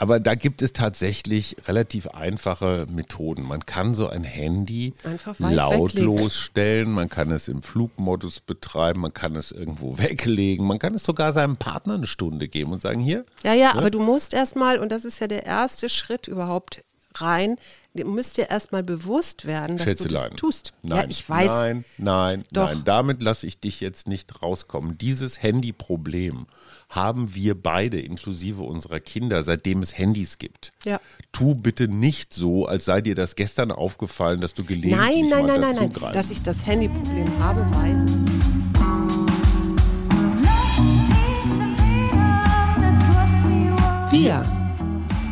Aber da gibt es tatsächlich relativ einfache Methoden. Man kann so ein Handy lautlos stellen, man kann es im Flugmodus betreiben, man kann es irgendwo weglegen, man kann es sogar seinem Partner eine Stunde geben und sagen, hier. Ja, ja, ne? aber du musst erstmal, und das ist ja der erste Schritt überhaupt rein, du müsst dir erstmal bewusst werden, dass Schätzelein. du das tust. Nein, ja, ich weiß. Nein, nein, Doch. nein. Damit lasse ich dich jetzt nicht rauskommen. Dieses Handy-Problem haben wir beide, inklusive unserer Kinder, seitdem es Handys gibt. Ja. Tu bitte nicht so, als sei dir das gestern aufgefallen, dass du gelegentlich nein, nein, mal nein, nein, nein, dass ich das Handy-Problem habe, weiß. Wir.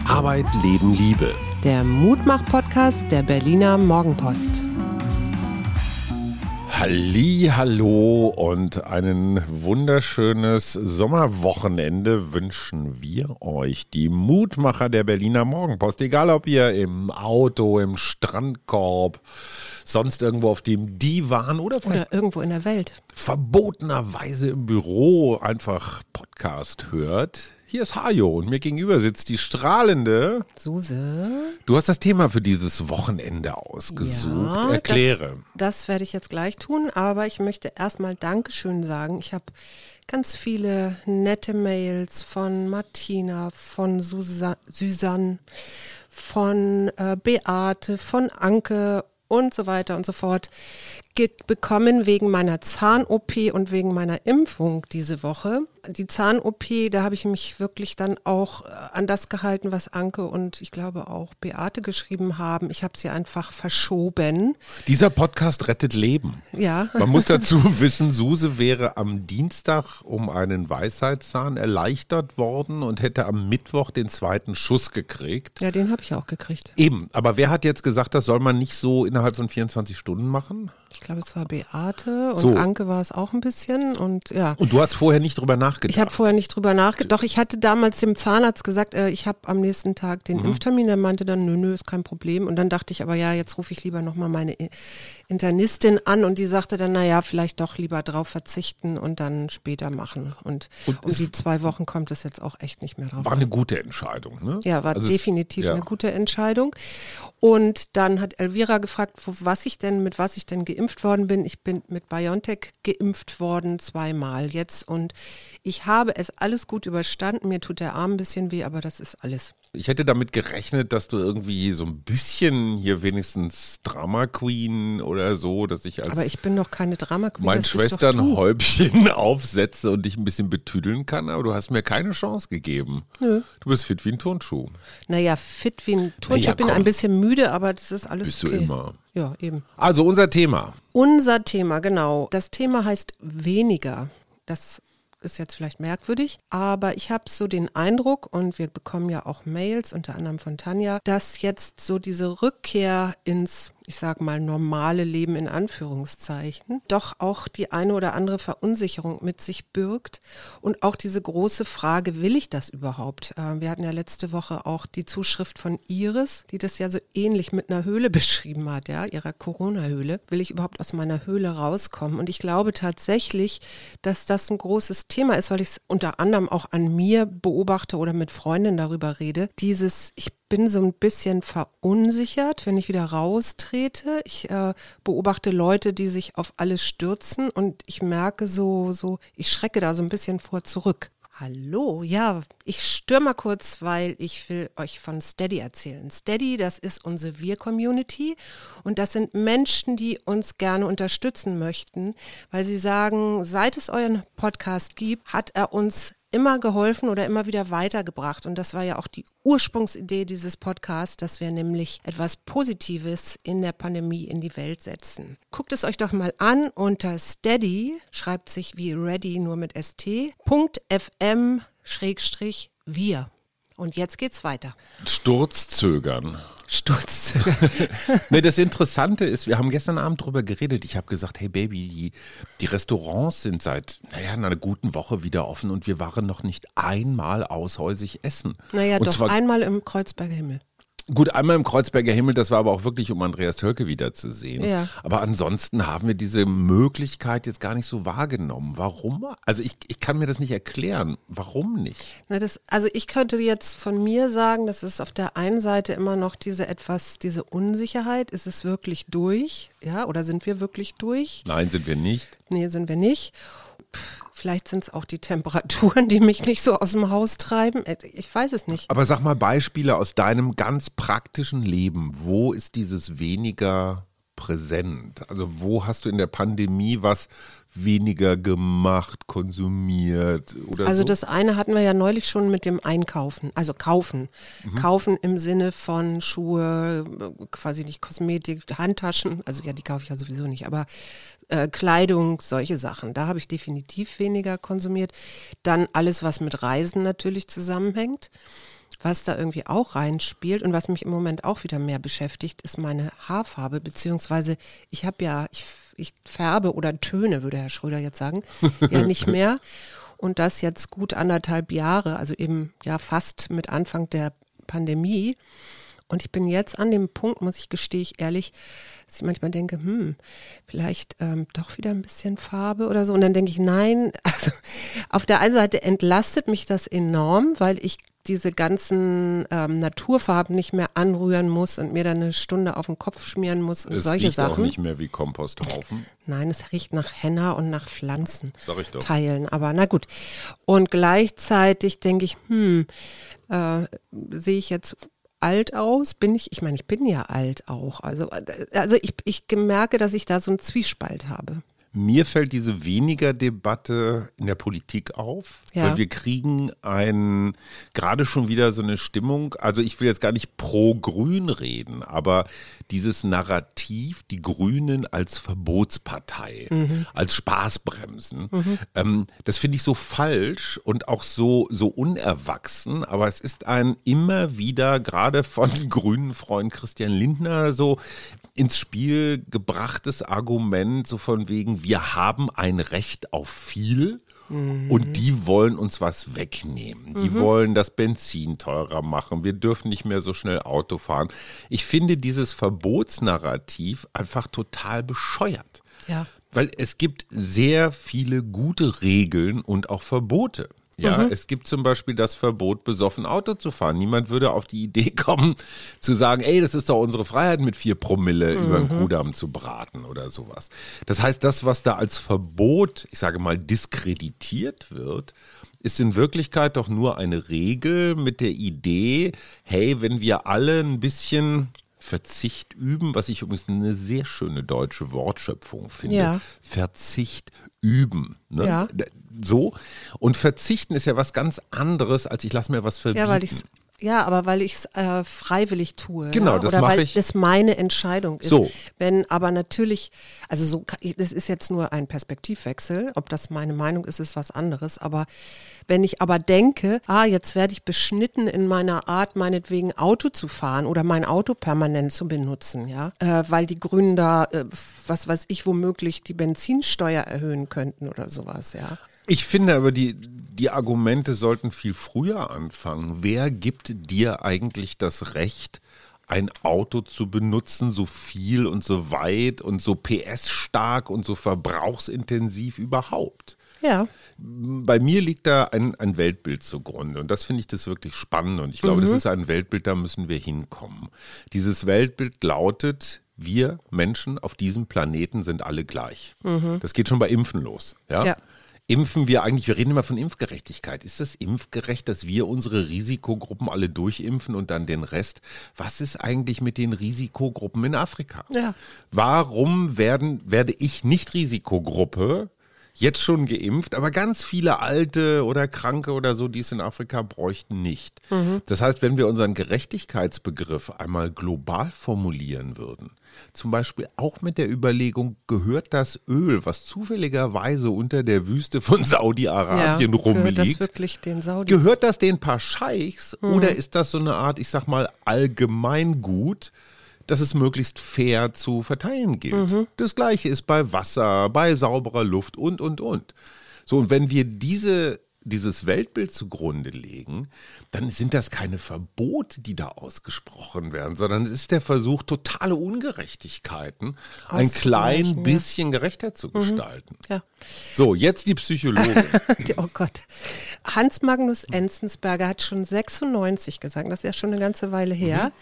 Arbeit, Leben, Liebe der Mutmach-Podcast der Berliner Morgenpost. Halli, hallo und ein wunderschönes Sommerwochenende wünschen wir euch, die Mutmacher der Berliner Morgenpost. Egal ob ihr im Auto, im Strandkorb, sonst irgendwo auf dem Divan oder, oder irgendwo in der Welt verbotenerweise im Büro einfach Podcast hört. Hier ist Hajo und mir gegenüber sitzt die strahlende Suse. Du hast das Thema für dieses Wochenende ausgesucht. Ja, Erkläre. Das, das werde ich jetzt gleich tun, aber ich möchte erstmal Dankeschön sagen. Ich habe ganz viele nette Mails von Martina, von Susa Susanne, von äh, Beate, von Anke und so weiter und so fort bekommen wegen meiner Zahn-OP und wegen meiner Impfung diese Woche. Die Zahn-OP, da habe ich mich wirklich dann auch äh, an das gehalten, was Anke und ich glaube auch Beate geschrieben haben. Ich habe sie einfach verschoben. Dieser Podcast rettet Leben. Ja. Man muss dazu wissen, Suse wäre am Dienstag um einen Weisheitszahn erleichtert worden und hätte am Mittwoch den zweiten Schuss gekriegt. Ja, den habe ich auch gekriegt. Eben, aber wer hat jetzt gesagt, das soll man nicht so innerhalb von 24 Stunden machen? Ich glaube, es war Beate und so. Anke war es auch ein bisschen und ja. Und du hast vorher nicht drüber nachgedacht? Ich habe vorher nicht drüber nachgedacht. Doch, ich hatte damals dem Zahnarzt gesagt, äh, ich habe am nächsten Tag den mhm. Impftermin. Er meinte dann, nö, nö, ist kein Problem. Und dann dachte ich aber, ja, jetzt rufe ich lieber nochmal meine Internistin an und die sagte dann, naja, vielleicht doch lieber drauf verzichten und dann später machen. Und, und um die zwei Wochen kommt es jetzt auch echt nicht mehr drauf. War eine gute Entscheidung, ne? Ja, war also definitiv es, ja. eine gute Entscheidung. Und dann hat Elvira gefragt, was ich denn, mit was ich denn geimpft worden bin. Ich bin mit BioNTech geimpft worden, zweimal jetzt. Und ich habe es alles gut überstanden. Mir tut der Arm ein bisschen weh, aber das ist alles. Ich hätte damit gerechnet, dass du irgendwie so ein bisschen hier wenigstens Drama Queen oder so, dass ich als. Aber ich bin noch keine Drama Queen. Mein Schwesternhäubchen aufsetze und dich ein bisschen betüdeln kann, aber du hast mir keine Chance gegeben. Nö. Du bist fit wie ein Turnschuh. Naja, fit wie ein Turnschuh. Naja, ich bin ein bisschen müde, aber das ist alles. Bist okay. du immer. Ja, eben. Also unser Thema. Unser Thema, genau. Das Thema heißt weniger. Das ist jetzt vielleicht merkwürdig, aber ich habe so den Eindruck, und wir bekommen ja auch Mails, unter anderem von Tanja, dass jetzt so diese Rückkehr ins ich sage mal, normale Leben in Anführungszeichen, doch auch die eine oder andere Verunsicherung mit sich birgt und auch diese große Frage, will ich das überhaupt? Äh, wir hatten ja letzte Woche auch die Zuschrift von Iris, die das ja so ähnlich mit einer Höhle beschrieben hat, ja, ihrer Corona-Höhle. Will ich überhaupt aus meiner Höhle rauskommen? Und ich glaube tatsächlich, dass das ein großes Thema ist, weil ich es unter anderem auch an mir beobachte oder mit Freundinnen darüber rede. Dieses, ich bin so ein bisschen verunsichert, wenn ich wieder raustrete. Ich äh, beobachte Leute, die sich auf alles stürzen und ich merke so, so, ich schrecke da so ein bisschen vor zurück. Hallo, ja, ich störe mal kurz, weil ich will euch von Steady erzählen. Steady, das ist unsere Wir-Community und das sind Menschen, die uns gerne unterstützen möchten, weil sie sagen, seit es euren Podcast gibt, hat er uns immer geholfen oder immer wieder weitergebracht. Und das war ja auch die Ursprungsidee dieses Podcasts, dass wir nämlich etwas Positives in der Pandemie in die Welt setzen. Guckt es euch doch mal an unter steady, schreibt sich wie ready nur mit st.fm schrägstrich wir. Und jetzt geht's weiter. Sturzzögern. Sturzzögern. nee, das Interessante ist, wir haben gestern Abend drüber geredet. Ich habe gesagt, hey Baby, die, die Restaurants sind seit naja, einer guten Woche wieder offen und wir waren noch nicht einmal aushäusig essen. Naja, und doch einmal im Kreuzberger Himmel. Gut, einmal im Kreuzberger Himmel, das war aber auch wirklich, um Andreas Tölke wiederzusehen. Ja. Aber ansonsten haben wir diese Möglichkeit jetzt gar nicht so wahrgenommen. Warum? Also ich, ich kann mir das nicht erklären. Warum nicht? Na, das, also ich könnte jetzt von mir sagen, das ist auf der einen Seite immer noch diese etwas, diese Unsicherheit. Ist es wirklich durch? Ja, oder sind wir wirklich durch? Nein, sind wir nicht. Nee, sind wir nicht. Pff, Vielleicht sind es auch die Temperaturen, die mich nicht so aus dem Haus treiben. Äh, Ich weiß es nicht. Aber sag mal Beispiele aus deinem ganz praktischen Leben. Wo ist dieses weniger präsent? Also wo hast du in der Pandemie was weniger gemacht, konsumiert oder Also so? das eine hatten wir ja neulich schon mit dem Einkaufen, also kaufen. Kaufen im Sinne von Schuhe, äh, quasi nicht Kosmetik, Handtaschen, also ja, die kaufe ich ja sowieso nicht, aber äh, Kleidung, solche Sachen. Da habe ich definitiv weniger konsumiert. Dann alles, was mit Reisen natürlich zusammenhängt. Was da irgendwie auch reinspielt und was mich im Moment auch wieder mehr beschäftigt, ist meine Haarfarbe, beziehungsweise ich habe ja, ich, ich färbe oder töne, würde Herr Schröder jetzt sagen, ja nicht mehr. Und das jetzt gut anderthalb Jahre, also eben ja fast mit Anfang der Pandemie. Und ich bin jetzt an dem Punkt, muss ich gestehe ich ehrlich, dass ich manchmal denke, hm, vielleicht ähm, doch wieder ein bisschen Farbe oder so. Und dann denke ich, nein, also auf der einen Seite entlastet mich das enorm, weil ich diese ganzen ähm, Naturfarben nicht mehr anrühren muss und mir dann eine Stunde auf den Kopf schmieren muss und es solche riecht auch Sachen. nicht mehr wie Komposthaufen. Nein, es riecht nach Henna und nach Pflanzen. Sag ich doch. Teilen, aber na gut. Und gleichzeitig denke ich, hm, äh, sehe ich jetzt alt aus? Bin ich, ich meine, ich bin ja alt auch. Also, äh, also ich, ich merke, dass ich da so einen Zwiespalt habe. Mir fällt diese weniger Debatte in der Politik auf, Ja. weil wir kriegen ein gerade schon wieder so eine Stimmung. Also ich will jetzt gar nicht pro Grün reden, aber dieses Narrativ, die Grünen als Verbotspartei, als Spaßbremsen, ähm, das finde ich so falsch und auch so so unerwachsen. Aber es ist ein immer wieder gerade von grünen Freund Christian Lindner so ins Spiel gebrachtes Argument, so von wegen, wir haben ein Recht auf viel. Und die wollen uns was wegnehmen. Die wollen das Benzin teurer machen. Wir dürfen nicht mehr so schnell Auto fahren. Ich finde dieses Verbotsnarrativ einfach total bescheuert. Ja. Weil es gibt sehr viele gute Regeln und auch Verbote. Ja, es gibt zum Beispiel das Verbot, besoffen Auto zu fahren. Niemand würde auf die Idee kommen, zu sagen, ey, das ist doch unsere Freiheit, mit vier Promille über den Kudamm zu braten oder sowas. Das heißt, das, was da als Verbot, ich sage mal, diskreditiert wird, ist in Wirklichkeit doch nur eine Regel mit der Idee, hey, wenn wir alle ein bisschen Verzicht üben, was ich übrigens eine sehr schöne deutsche Wortschöpfung finde. Ja. Verzicht üben. Ne? Ja. So. Und verzichten ist ja was ganz anderes, als ich lasse mir was verbieten. Ja, weil ich ja, aber weil ich es äh, freiwillig tue. Genau, ja? das Oder weil ich. das meine Entscheidung ist. So. Wenn aber natürlich, also so, das ist jetzt nur ein Perspektivwechsel. Ob das meine Meinung ist, ist was anderes. Aber wenn ich aber denke, ah, jetzt werde ich beschnitten in meiner Art, meinetwegen Auto zu fahren oder mein Auto permanent zu benutzen, ja, äh, weil die Grünen da, äh, was weiß ich, womöglich die Benzinsteuer erhöhen könnten oder sowas, ja. Ich finde aber, die, die Argumente sollten viel früher anfangen. Wer gibt dir eigentlich das Recht, ein Auto zu benutzen, so viel und so weit und so PS-stark und so verbrauchsintensiv überhaupt? Ja, Bei mir liegt da ein, ein Weltbild zugrunde und das finde ich das wirklich spannend und ich glaube, das ist ein Weltbild, da müssen wir hinkommen. Dieses Weltbild lautet, wir Menschen auf diesem Planeten sind alle gleich. Das geht schon bei Impfen los. Ja? Ja. Impfen wir eigentlich, wir reden immer von Impfgerechtigkeit. Ist das impfgerecht, dass wir unsere Risikogruppen alle durchimpfen und dann den Rest? Was ist eigentlich mit den Risikogruppen in Afrika? Ja. Warum werden, werde ich nicht Risikogruppe jetzt schon geimpft, aber ganz viele Alte oder Kranke oder so, die es in Afrika bräuchten, nicht? Das heißt, wenn wir unseren Gerechtigkeitsbegriff einmal global formulieren würden, zum Beispiel auch mit der Überlegung, gehört das Öl, was zufälligerweise unter der Wüste von Saudi-Arabien ja. rumliegt, Gehört das wirklich den Saudis? Gehört das den paar Scheichs oder ist das so eine Art, ich sag mal, Allgemeingut, dass es möglichst fair zu verteilen gilt? Das gleiche ist bei Wasser, bei sauberer Luft und, und, und. So, und wenn wir diese dieses Weltbild zugrunde legen, dann sind das keine Verbote, die da ausgesprochen werden, sondern es ist der Versuch, totale Ungerechtigkeiten ein klein ja. bisschen gerechter zu gestalten. Ja. So, jetzt die Psychologin. oh Gott. Hans Magnus Enzensberger hat schon 96 gesagt, das ist ja schon eine ganze Weile her.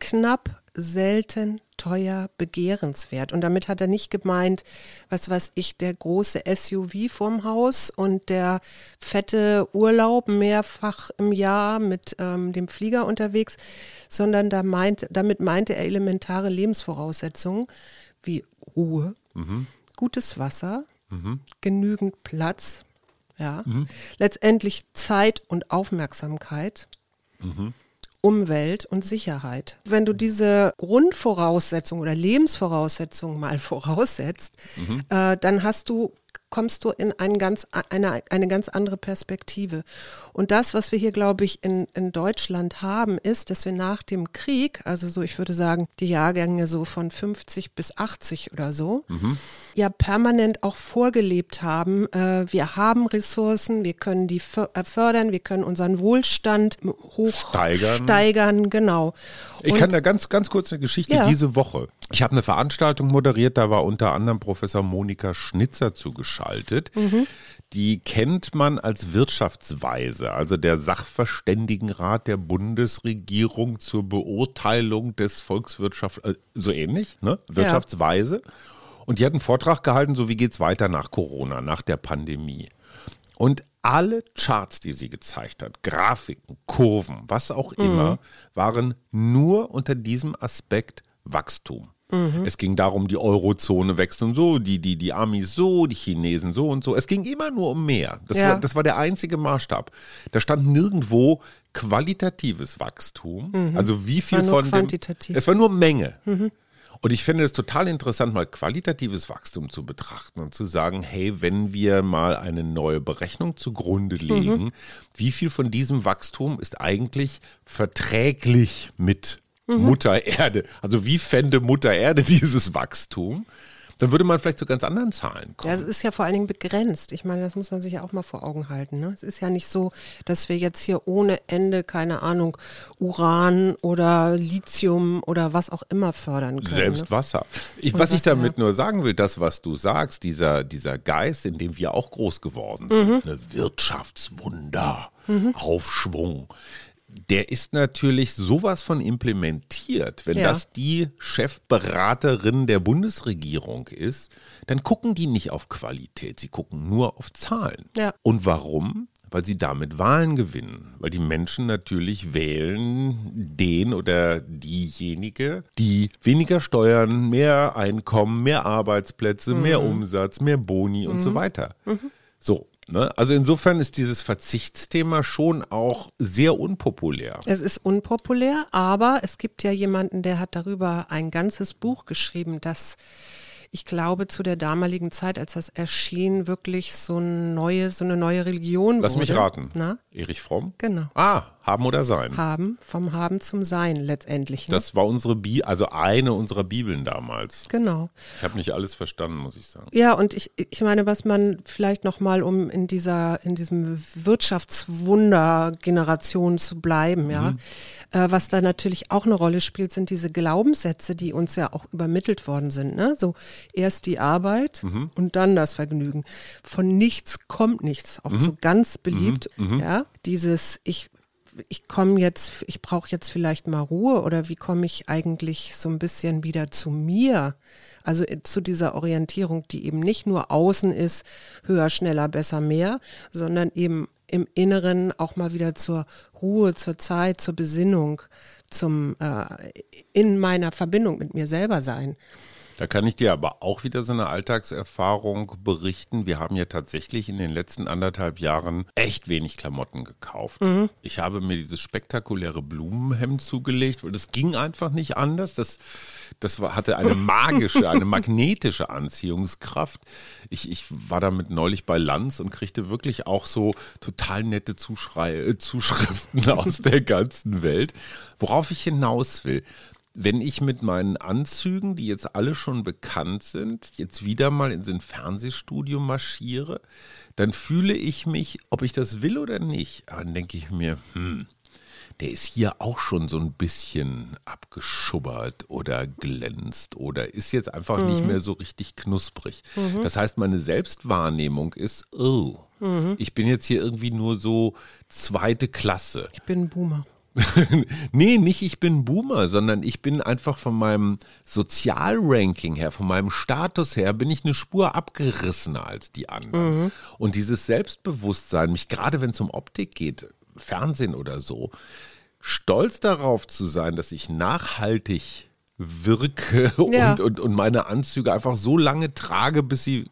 Knapp, selten, teuer, begehrenswert. Und damit hat er nicht gemeint, was weiß ich, der große SUV vorm Haus und der fette Urlaub mehrfach im Jahr mit ähm, dem Flieger unterwegs, sondern da meint, damit meinte er elementare Lebensvoraussetzungen wie Ruhe, gutes Wasser, genügend Platz, ja, letztendlich Zeit und Aufmerksamkeit. Umwelt und Sicherheit. Wenn du diese Grundvoraussetzungen oder Lebensvoraussetzungen mal voraussetzt, äh, dann hast du kommst du in ein ganz, eine, eine ganz andere Perspektive. Und das, was wir hier, glaube ich, in, in Deutschland haben, ist, dass wir nach dem Krieg, also so, ich würde sagen, die Jahrgänge so von 50 bis 80 oder so, ja permanent auch vorgelebt haben, äh, wir haben Ressourcen, wir können die äh, fördern, wir können unseren Wohlstand hoch Steigern. steigern genau. Ich Und- kann da ganz, ganz kurz eine Geschichte Ja. diese Woche. Ich habe eine Veranstaltung moderiert, da war unter anderem Professor Monika Schnitzer zugeschaltet. Die kennt man als Wirtschaftsweise, also der Sachverständigenrat der Bundesregierung zur Beurteilung des Volkswirtschaft, äh, so ähnlich, ne? Wirtschaftsweise. Und die hat einen Vortrag gehalten, so wie geht's weiter nach Corona, nach der Pandemie. Und alle Charts, die sie gezeigt hat, Grafiken, Kurven, was auch immer, waren nur unter diesem Aspekt Wachstum. Es ging darum, die Eurozone wächst und so, die, die, die Amis so, die Chinesen so und so. Es ging immer nur um mehr. Das, Ja. war, das war der einzige Maßstab. Da stand nirgendwo qualitatives Wachstum. Also wie viel von dem. quantitativ. Es war nur Menge. Und ich finde es total interessant, mal qualitatives Wachstum zu betrachten und zu sagen, hey, wenn wir mal eine neue Berechnung zugrunde legen, wie viel von diesem Wachstum ist eigentlich verträglich mit Mutter Erde? Also wie fände Mutter Erde dieses Wachstum? Dann würde man vielleicht zu ganz anderen Zahlen kommen. Ja, es ist ja vor allen Dingen begrenzt. Ich meine, das muss man sich ja auch mal vor Augen halten. Ne? Es ist ja nicht so, dass wir jetzt hier ohne Ende, keine Ahnung, Uran oder Lithium oder was auch immer fördern können. Selbst ne? Wasser. Ich, was ich Wasser, damit ja. nur sagen will, das, was du sagst, dieser, dieser Geist, in dem wir auch groß geworden sind, Mhm. eine Wirtschaftswunder, Aufschwung, der ist natürlich sowas von implementiert. Wenn Ja. das die Chefberaterin der Bundesregierung ist, dann gucken die nicht auf Qualität, sie gucken nur auf Zahlen. Ja. Und warum? Weil sie damit Wahlen gewinnen. Weil die Menschen natürlich wählen den oder diejenige, die weniger Steuern, mehr Einkommen, mehr Arbeitsplätze, mehr Umsatz, mehr Boni und so weiter. So. Ne? Also insofern ist dieses Verzichtsthema schon auch sehr unpopulär. Es ist unpopulär, aber es gibt ja jemanden, der hat darüber ein ganzes Buch geschrieben, das ich glaube zu der damaligen Zeit, als das erschien, wirklich so, ein neue, so eine neue Religion Lass wurde. mich raten. Na? Erich Fromm? Genau. Ah, haben oder sein. Haben, vom Haben zum Sein letztendlich. Ne? Das war unsere Bi also eine unserer Bibeln damals. genau. Ich habe nicht alles verstanden, muss ich sagen. Ja, und ich, ich meine, was man vielleicht nochmal, um in dieser, in diesem Wirtschaftswunder-Generation zu bleiben, ja, äh, was da natürlich auch eine Rolle spielt, sind diese Glaubenssätze, die uns ja auch übermittelt worden sind. Ne? So erst die Arbeit und dann das Vergnügen. Von nichts kommt nichts, auch so ganz beliebt, ja. Dieses, ich ich komme jetzt, ich brauche jetzt vielleicht mal Ruhe oder wie komme ich eigentlich so ein bisschen wieder zu mir? Also äh, zu dieser Orientierung, die eben nicht nur außen ist, höher, schneller, besser, mehr, sondern eben im Inneren auch mal wieder zur Ruhe, zur Zeit, zur Besinnung, zum äh, in meiner Verbindung mit mir selber sein. Da kann ich dir aber auch wieder so eine Alltagserfahrung berichten. Wir haben ja tatsächlich in den letzten anderthalb Jahren echt wenig Klamotten gekauft. Ich habe mir dieses spektakuläre Blumenhemd zugelegt, weil das ging einfach nicht anders. Das, das war, hatte eine magische, eine magnetische Anziehungskraft. Ich, ich war damit neulich bei Lanz und kriegte wirklich auch so total nette Zuschrei äh, Zuschriften aus der ganzen Welt. Worauf ich hinaus will. Wenn ich mit meinen Anzügen, die jetzt alle schon bekannt sind, jetzt wieder mal in so ein Fernsehstudio marschiere, dann fühle ich mich, ob ich das will oder nicht. Dann denke ich mir, hm, der ist hier auch schon so ein bisschen abgeschubbert oder glänzt oder ist jetzt einfach mhm. nicht mehr so richtig knusprig. Mhm. Das heißt, meine Selbstwahrnehmung ist, oh, mhm. ich bin jetzt hier irgendwie nur so zweite Klasse. Ich bin ein Boomer. nee, nicht ich bin Boomer, sondern ich bin einfach von meinem Sozialranking her, von meinem Status her, bin ich eine Spur abgerissener als die anderen. Mhm. Und dieses Selbstbewusstsein, mich gerade wenn es um Optik geht, Fernsehen oder so, stolz darauf zu sein, dass ich nachhaltig wirke ja. und, und, und meine Anzüge einfach so lange trage, bis sie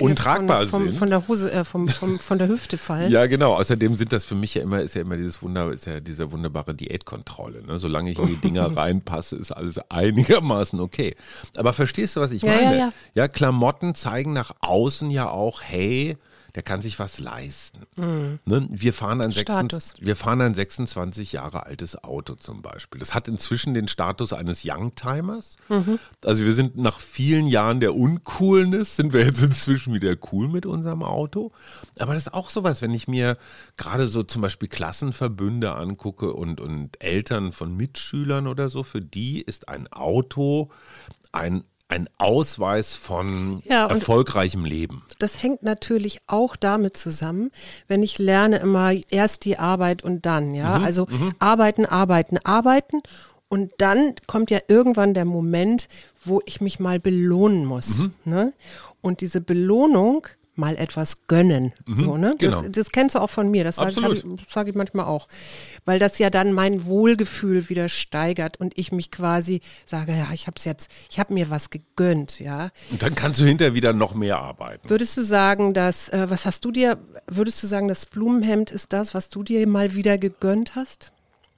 untragbar von, sind. Von der Hose, äh, vom, vom, von der Hüfte fallen. ja, genau. Außerdem sind das für mich ja immer, ist ja immer dieses Wunder, ist ja diese wunderbare Diätkontrolle. Ne? Solange ich in die Dinger reinpasse, ist alles einigermaßen okay. Aber verstehst du, was ich ja, meine? Ja, ja. ja, Klamotten zeigen nach außen ja auch, hey, der kann sich was leisten. Mhm. Ne? Wir, fahren ein 26, wir fahren ein 26 Jahre altes Auto zum Beispiel. Das hat inzwischen den Status eines Youngtimers. Mhm. Also wir sind nach vielen Jahren der Uncoolness, sind wir jetzt inzwischen wieder cool mit unserem Auto. Aber das ist auch sowas, wenn ich mir gerade so zum Beispiel Klassenverbünde angucke und, und Eltern von Mitschülern oder so, für die ist ein Auto ein ein Ausweis von ja, erfolgreichem Leben. Das hängt natürlich auch damit zusammen, wenn ich lerne immer erst die Arbeit und dann, ja. Mhm, also mhm. arbeiten, arbeiten, arbeiten. Und dann kommt ja irgendwann der Moment, wo ich mich mal belohnen muss. Mhm. Ne? Und diese Belohnung mal etwas gönnen. Mhm, so, ne? genau. das, das, kennst du auch von mir, das sage ich, sag ich manchmal auch. Weil das ja dann mein Wohlgefühl wieder steigert und ich mich quasi sage, ja, ich habe es jetzt, ich habe mir was gegönnt, ja. Und dann kannst du hinterher wieder noch mehr arbeiten. Würdest du sagen, dass, äh, was hast du dir, würdest du sagen, das Blumenhemd ist das, was du dir mal wieder gegönnt hast?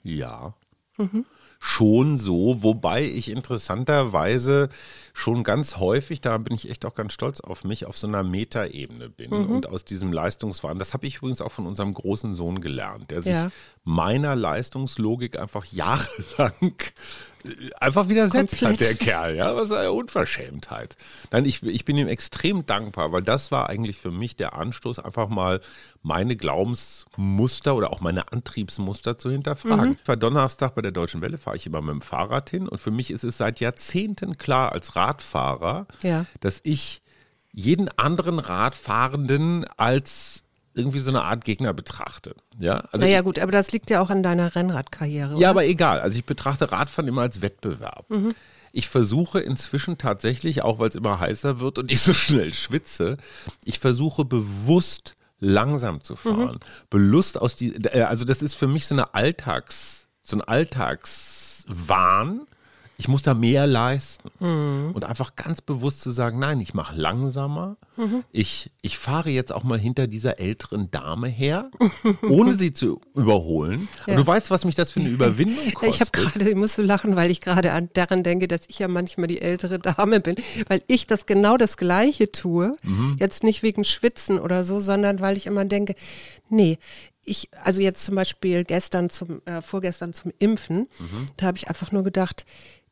Ja. Mhm schon so, wobei ich interessanterweise schon ganz häufig, da bin ich echt auch ganz stolz auf mich, auf so einer Metaebene bin mhm. und aus diesem Leistungswahn, das habe ich übrigens auch von unserem großen Sohn gelernt, der sich ja. meiner Leistungslogik einfach jahrelang einfach widersetzt Komplett. hat, der Kerl, ja, was eine Unverschämtheit. Nein, ich, ich bin ihm extrem dankbar, weil das war eigentlich für mich der Anstoß, einfach mal meine Glaubensmuster oder auch meine Antriebsmuster zu hinterfragen. Mhm. Ich war Donnerstag bei der Deutschen Welle, fahre ich immer mit dem Fahrrad hin und für mich ist es seit Jahrzehnten klar als Radfahrer, ja. dass ich jeden anderen Radfahrenden als irgendwie so eine Art Gegner betrachte. Ja, also naja, gut, aber das liegt ja auch an deiner Rennradkarriere. Ja, aber egal. Also ich betrachte Radfahren immer als Wettbewerb. Mhm. Ich versuche inzwischen tatsächlich, auch weil es immer heißer wird und ich so schnell schwitze, ich versuche bewusst langsam zu fahren. Mhm. Belust aus die, äh, also das ist für mich so eine Alltags, so ein Alltagswahn, ich muss da mehr leisten. Mhm. Und einfach ganz bewusst zu sagen, nein, ich mache langsamer. Mhm. Ich, ich fahre jetzt auch mal hinter dieser älteren Dame her, ohne sie zu überholen. Ja. Und du weißt, was mich das für eine Überwindung kostet. Ich habe gerade, ich musste lachen, weil ich gerade daran denke, dass ich ja manchmal die ältere Dame bin, weil ich das genau das Gleiche tue. Mhm. Jetzt nicht wegen Schwitzen oder so, sondern weil ich immer denke, nee, ich, also jetzt zum Beispiel gestern zum, äh, vorgestern zum Impfen, mhm. da habe ich einfach nur gedacht,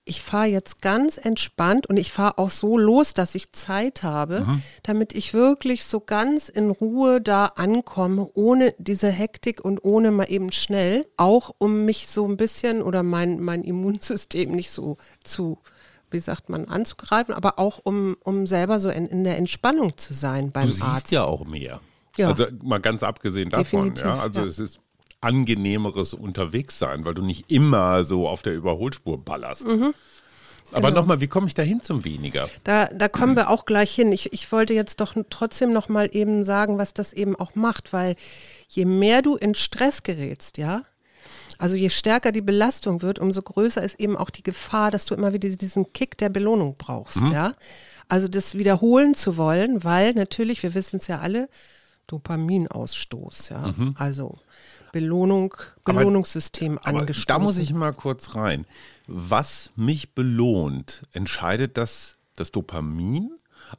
ich fahre jetzt ganz entspannt und ich fahre auch so los, dass ich Zeit habe, mhm. damit ich wirklich so ganz in Ruhe da ankomme, ohne diese Hektik und ohne mal eben schnell, auch um mich so ein bisschen oder mein, mein Immunsystem nicht so zu, wie sagt man, anzugreifen, aber auch um, um selber so in, in der Entspannung zu sein beim du Arzt. Du ja auch mehr. Ja. Also mal ganz abgesehen davon, Definitiv, ja. Also ja. es ist angenehmeres Unterwegssein, weil du nicht immer so auf der Überholspur ballerst. Mhm. Aber genau. nochmal, wie komme ich da hin zum weniger? Da, da kommen wir auch gleich hin. Ich, ich wollte jetzt doch trotzdem nochmal eben sagen, was das eben auch macht, weil je mehr du in Stress gerätst, ja, also je stärker die Belastung wird, umso größer ist eben auch die Gefahr, dass du immer wieder diesen Kick der Belohnung brauchst, mhm. ja. Also das wiederholen zu wollen, weil natürlich, wir wissen es ja alle, Dopaminausstoß, ja. Mhm. Also Belohnung, Belohnungssystem aber, angestoßen. Aber da muss ich mal kurz rein. Was mich belohnt, entscheidet das das Dopamin?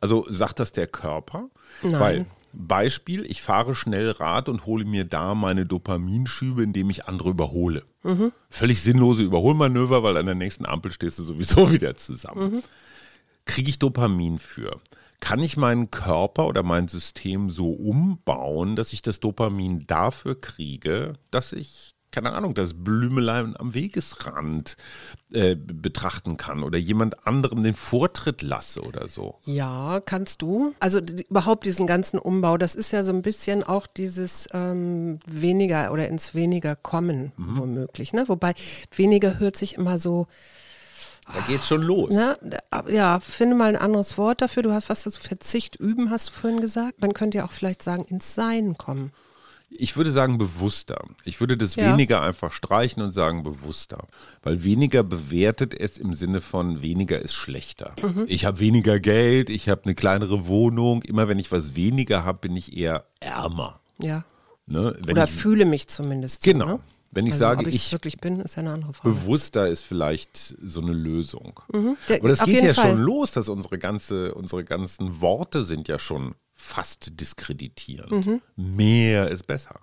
Also sagt das der Körper? Nein. Weil Beispiel, ich fahre schnell Rad und hole mir da meine Dopaminschübe, indem ich andere überhole. Völlig sinnlose Überholmanöver, weil an der nächsten Ampel stehst du sowieso wieder zusammen. Kriege ich Dopamin für? Kann ich meinen Körper oder mein System so umbauen, dass ich das Dopamin dafür kriege, dass ich keine Ahnung, das Blümelein am Wegesrand äh, betrachten kann oder jemand anderem den Vortritt lasse oder so. Ja, kannst du. Also überhaupt diesen ganzen Umbau, das ist ja so ein bisschen auch dieses ähm, weniger oder ins weniger kommen womöglich. Ne? Wobei weniger hört sich immer so, Da geht's schon los. ne? ja, finde mal ein anderes Wort dafür. Du hast was dazu Verzicht üben, hast du vorhin gesagt. Man könnte ja auch vielleicht sagen, ins Sein kommen. Ich würde sagen bewusster. Ich würde das Ja. weniger einfach streichen und sagen bewusster. Weil weniger bewertet es im Sinne von weniger ist schlechter. Mhm. Ich habe weniger Geld, ich habe eine kleinere Wohnung. Immer wenn ich was weniger habe, bin ich eher ärmer. Ja. Ne? Wenn Oder ich, fühle mich zumindest. So, Genau. Ne? Wenn ich also, sage, ich ich wirklich bin, ist ja eine andere Frage. bewusster ist vielleicht so eine Lösung. Ja, Aber das geht ja Fall. schon los, dass unsere ganze, unsere ganzen Worte sind ja schon fast diskreditierend. Mhm. Mehr ist besser.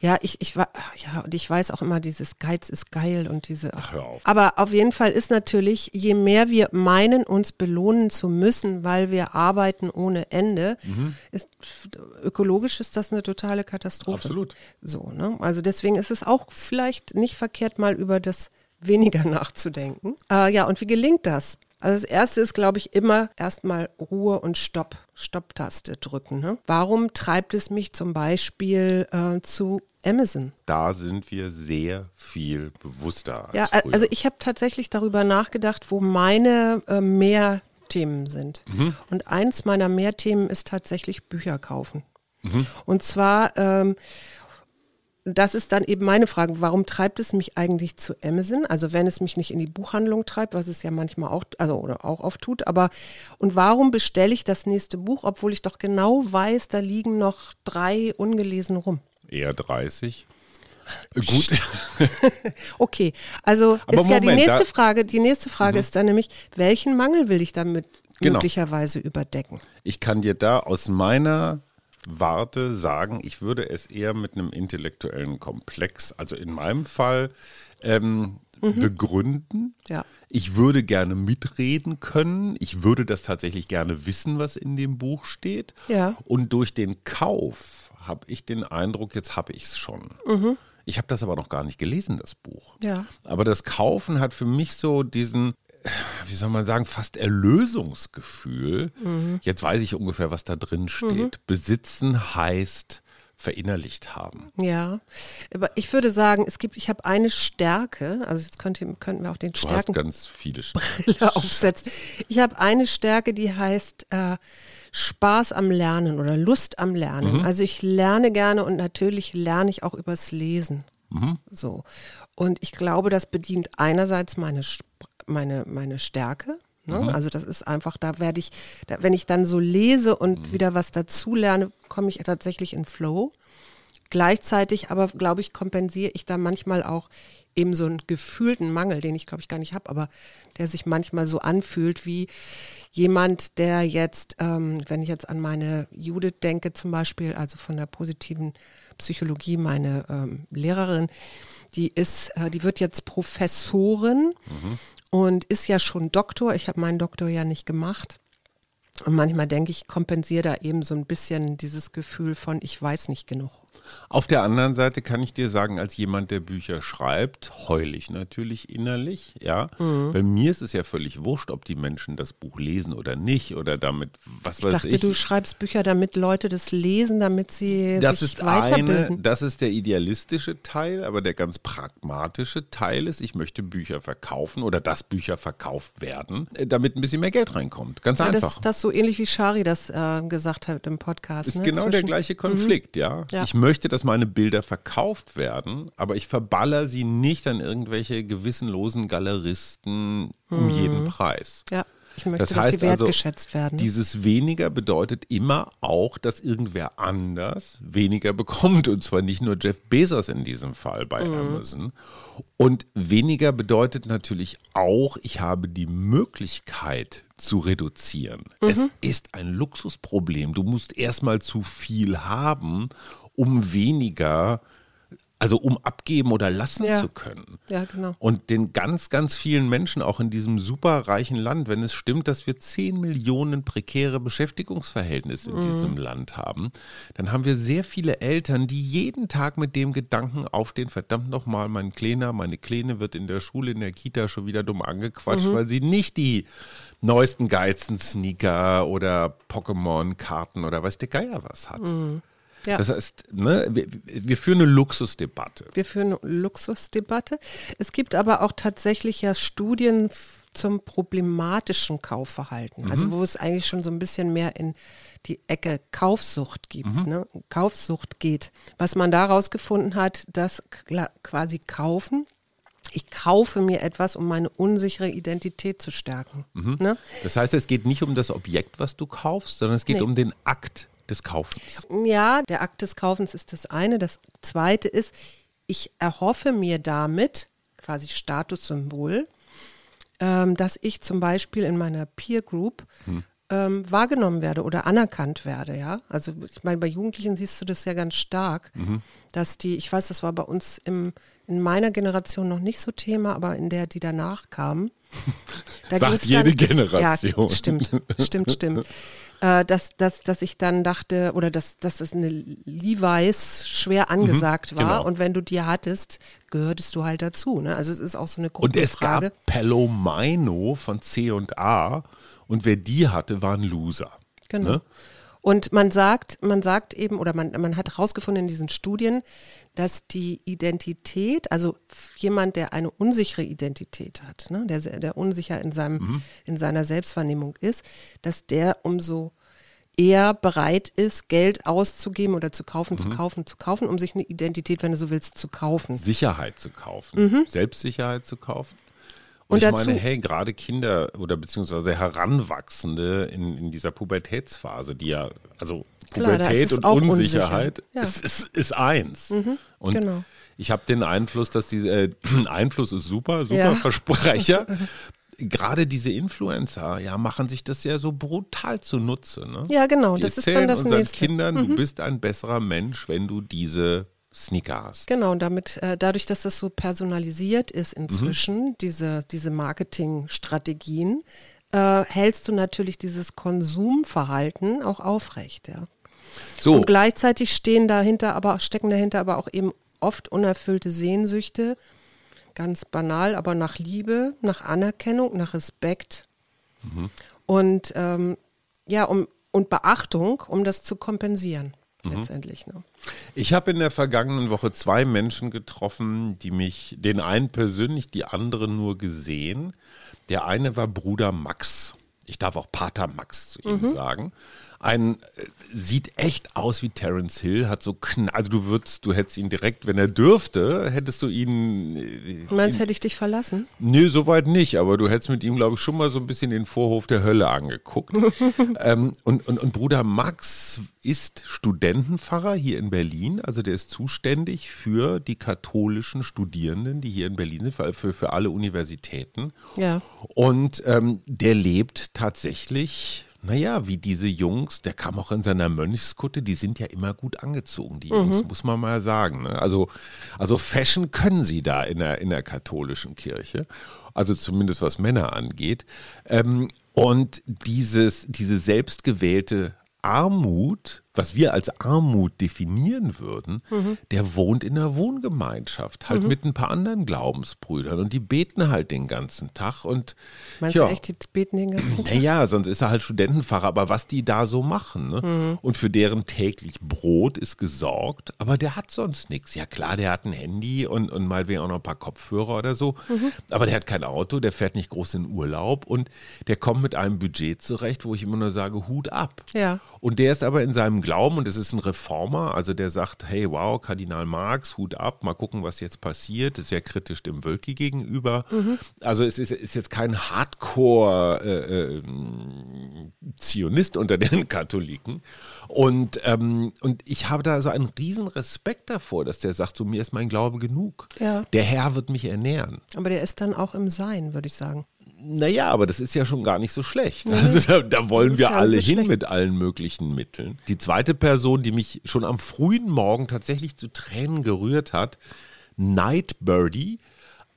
Ja, ich, ich war, ja, und ich weiß auch immer, dieses Geiz ist geil und diese. Ach, auf. Aber auf jeden Fall ist natürlich, je mehr wir meinen, uns belohnen zu müssen, weil wir arbeiten ohne Ende, Mhm. ist ökologisch ist das eine totale Katastrophe. Absolut. So, ne? Also deswegen ist es auch vielleicht nicht verkehrt, mal über das weniger nachzudenken. Äh, ja, und wie gelingt das? Also das erste ist, glaube ich, immer erstmal Ruhe und Stopp, Stopptaste drücken. Ne? Warum treibt es mich zum Beispiel äh, zu Amazon? Da sind wir sehr viel bewusster als Ja, früher. also ich habe tatsächlich darüber nachgedacht, wo meine äh, Mehrthemen sind. Mhm. Und eins meiner Mehrthemen ist tatsächlich Bücher kaufen. Mhm. Und zwar, ähm, das ist dann eben meine Frage, warum treibt es mich eigentlich zu Amazon? Also wenn es mich nicht in die Buchhandlung treibt, was es ja manchmal auch, also oder auch oft tut, aber und warum bestelle ich das nächste Buch, obwohl ich doch genau weiß, da liegen noch drei ungelesen rum? Eher 30. Äh, Gut. Okay, also Aber ist ja die Moment, nächste Frage. Die nächste Frage ist dann nämlich, welchen Mangel will ich damit Genau. möglicherweise überdecken? Ich kann dir da aus meiner Warte sagen, ich würde es eher mit einem intellektuellen Komplex, also in meinem Fall, ähm, begründen. Ja. Ich würde gerne mitreden können. Ich würde das tatsächlich gerne wissen, was in dem Buch steht. Ja. Und durch den Kauf habe ich den Eindruck, jetzt habe ich es schon. Ich habe das aber noch gar nicht gelesen, das Buch. Ja. Aber das Kaufen hat für mich so diesen, wie soll man sagen, fast Erlösungsgefühl. Jetzt weiß ich ungefähr, was da drin steht. Besitzen heißt verinnerlicht haben. Ja, aber ich würde sagen, es gibt, ich habe eine Stärke, also jetzt könnte, könnten wir auch den Du hast Stärken ganz viele Brille aufsetzen. Ich habe eine Stärke, die heißt äh, Spaß am Lernen oder Lust am Lernen. Also ich lerne gerne und natürlich lerne ich auch übers Lesen. So. Und ich glaube, das bedient einerseits meine, Sp- meine, meine Stärke. Ne? Also das ist einfach, da werde ich, da, wenn ich dann so lese und wieder was dazu lerne, komme ich tatsächlich in Flow. Gleichzeitig aber, glaube ich, kompensiere ich da manchmal auch eben so einen gefühlten Mangel, den ich, glaube ich, gar nicht habe, aber der sich manchmal so anfühlt wie jemand, der jetzt, ähm, wenn ich jetzt an meine Judith denke zum Beispiel, also von der positiven Psychologie, meine ähm, Lehrerin, die ist, äh, die wird jetzt Professorin und ist ja schon Doktor. Ich habe meinen Doktor ja nicht gemacht. Und manchmal denke ich, kompensiere da eben so ein bisschen dieses Gefühl von, ich weiß nicht genug. Auf der anderen Seite kann ich dir sagen, als jemand, der Bücher schreibt, heul ich natürlich innerlich, ja. Mhm. Bei mir ist es ja völlig wurscht, ob die Menschen das Buch lesen oder nicht oder damit, was Ich weiß dachte, ich. du schreibst Bücher, damit Leute das lesen, damit sie das sich ist eine, weiterbilden. das ist der idealistische Teil, aber der ganz pragmatische Teil ist, ich möchte Bücher verkaufen oder dass Bücher verkauft werden, äh, damit ein bisschen mehr Geld reinkommt. Ganz ja, das einfach. ist das so ähnlich wie Shari das äh, gesagt hat im Podcast. ist ne? genau der Zwischen- gleiche Konflikt, ja? Ja. Ich möchte, dass meine Bilder verkauft werden, aber ich verballer sie nicht an irgendwelche gewissenlosen Galeristen um jeden Preis. Ja, ich möchte, Das dass heißt sie also, wertgeschätzt werden. ne? Dieses weniger bedeutet immer auch, dass irgendwer anders weniger bekommt. Und zwar nicht nur Jeff Bezos in diesem Fall bei Amazon. Und weniger bedeutet natürlich auch, ich habe die Möglichkeit zu reduzieren. Es ist ein Luxusproblem. Du musst erstmal zu viel haben, um weniger also um abgeben oder lassen Ja. zu können. Ja, genau. Und den ganz, ganz vielen Menschen auch in diesem superreichen Land, wenn es stimmt, dass wir 10 Millionen prekäre Beschäftigungsverhältnisse in diesem Land haben, dann haben wir sehr viele Eltern, die jeden Tag mit dem Gedanken aufstehen, verdammt nochmal, mein Kleiner, meine Kleine wird in der Schule, in der Kita schon wieder dumm angequatscht, weil sie nicht die neuesten geilsten Sneaker oder Pokémon-Karten oder weiß der Geier was hat. Ja. Das heißt, ne, wir, wir führen eine Luxusdebatte. Wir führen eine Luxusdebatte. Es gibt aber auch tatsächlich ja Studien zum problematischen Kaufverhalten. Also wo es eigentlich schon so ein bisschen mehr in die Ecke Kaufsucht gibt, ne? Kaufsucht geht. Was man da rausgefunden hat, dass quasi kaufen, ich kaufe mir etwas, um meine unsichere Identität zu stärken. Ne? Das heißt, es geht nicht um das Objekt, was du kaufst, sondern es geht Nee. um den Akt des Kaufens. Ja, der Akt des Kaufens ist das eine. Das zweite ist, ich erhoffe mir damit quasi Statussymbol, ähm, dass ich zum Beispiel in meiner Peer Group ähm, wahrgenommen werde oder anerkannt werde. Ja, also ich meine, bei Jugendlichen siehst du das ja ganz stark, dass die, ich weiß, das war bei uns im, in meiner Generation noch nicht so Thema, aber in der, die danach kam. da Sagt jede Generation. Ja, stimmt, stimmt, stimmt. Äh, dass, dass, dass ich dann dachte, oder dass, dass das eine Levi's schwer angesagt war genau. und wenn du die hattest, gehörtest du halt dazu. Ne? Also es ist auch so eine Und es Gruppenfrage. gab Pelomino von C und A und wer die hatte, war ein Loser. Genau. Ne? Und man sagt, man sagt eben, oder man, man hat herausgefunden in diesen Studien, dass die Identität, also jemand, der eine unsichere Identität hat, ne, der, der unsicher in, seinem, Mhm. in seiner Selbstwahrnehmung ist, dass der umso eher bereit ist, Geld auszugeben oder zu kaufen, Mhm. zu kaufen, zu kaufen, um sich eine Identität, wenn du so willst, zu kaufen. Sicherheit zu kaufen, Selbstsicherheit zu kaufen. Und, Mhm. Und ich dazu- meine, hey, gerade Kinder oder beziehungsweise Heranwachsende in, in dieser Pubertätsphase, die ja, also Klar, Pubertät und Unsicherheit unsicher. Ja. Mhm, ist, ist, ist eins. und genau. ich habe den Einfluss, dass diese äh, Einfluss ist super, super Ja. Versprecher. Gerade diese Influencer, ja, machen sich das ja so brutal zunutze. Ne? Ja, genau, Die das ist dann das unseren Nächste. Mhm. Kindern, du bist ein besserer Mensch, wenn du diese Sneaker hast. Genau, und damit, äh, dadurch, dass das so personalisiert ist Mhm. inzwischen, diese, diese Marketingstrategien, äh, hältst du natürlich dieses Konsumverhalten auch aufrecht, ja. So, Und gleichzeitig stehen dahinter aber, stecken dahinter aber auch eben oft unerfüllte Sehnsüchte, ganz banal, aber nach Liebe, nach Anerkennung, nach Respekt Mhm. und ähm, ja, um und Beachtung, um das zu kompensieren, letztendlich. Ne? Ich habe in der vergangenen Woche zwei Menschen getroffen, die mich, den einen persönlich, die andere nur gesehen. Der eine war Bruder Max. Ich darf auch Pater Max zu ihm sagen. Ein äh, sieht echt aus wie Terence Hill, hat so kn also du würdest, du hättest ihn direkt, wenn er dürfte, hättest du ihn äh, Du meinst, hätte ich dich verlassen? Nö, soweit nicht, aber du hättest mit ihm, glaube ich, schon mal so ein bisschen den Vorhof der Hölle angeguckt. ähm, und, und, und Bruder Max ist Studentenpfarrer hier in Berlin, also der ist zuständig für die katholischen Studierenden, die hier in Berlin sind, für, für, für alle Universitäten. Ja. Und ähm, der lebt tatsächlich, naja, wie diese Jungs, der kam auch in seiner Mönchskutte, die sind ja immer gut angezogen, die Jungs, muss man mal sagen. Ne? Also, also Fashion können sie da in der, in der katholischen Kirche, also zumindest was Männer angeht. Ähm, und dieses, diese selbstgewählte Armut, was wir als Armut definieren würden, Mhm. der wohnt in einer Wohngemeinschaft, halt mit ein paar anderen Glaubensbrüdern und die beten halt den ganzen Tag und Meinst ja. du echt, die beten den ganzen Tag? Naja, sonst ist er halt Studentenpfarrer, aber was die da so machen, ne? Mhm. Und für deren täglich Brot ist gesorgt, aber der hat sonst nichts. Ja klar, der hat ein Handy und, und meinetwegen auch noch ein paar Kopfhörer oder so, Mhm. aber der hat kein Auto, der fährt nicht groß in Urlaub und der kommt mit einem Budget zurecht, wo ich immer nur sage, Hut ab. Ja. Und der ist aber in seinem Glauben, und es ist ein Reformer, also der sagt, hey, wow, Kardinal Marx, Hut ab, mal gucken, was jetzt passiert, ist sehr kritisch dem Wölki gegenüber. Also es ist, ist jetzt kein Hardcore-Zionist unter den Katholiken. Und, ähm, und ich habe da so einen riesen Respekt davor, dass der sagt, so mir ist mein Glaube genug. Ja. Der Herr wird mich ernähren. Aber der ist dann auch im Sein, würde ich sagen. Naja, aber das ist ja schon gar nicht so schlecht. Also da, da wollen wir alle so hin schlecht. mit allen möglichen Mitteln. Die zweite Person, die mich schon am frühen Morgen tatsächlich zu Tränen gerührt hat, Night Birdie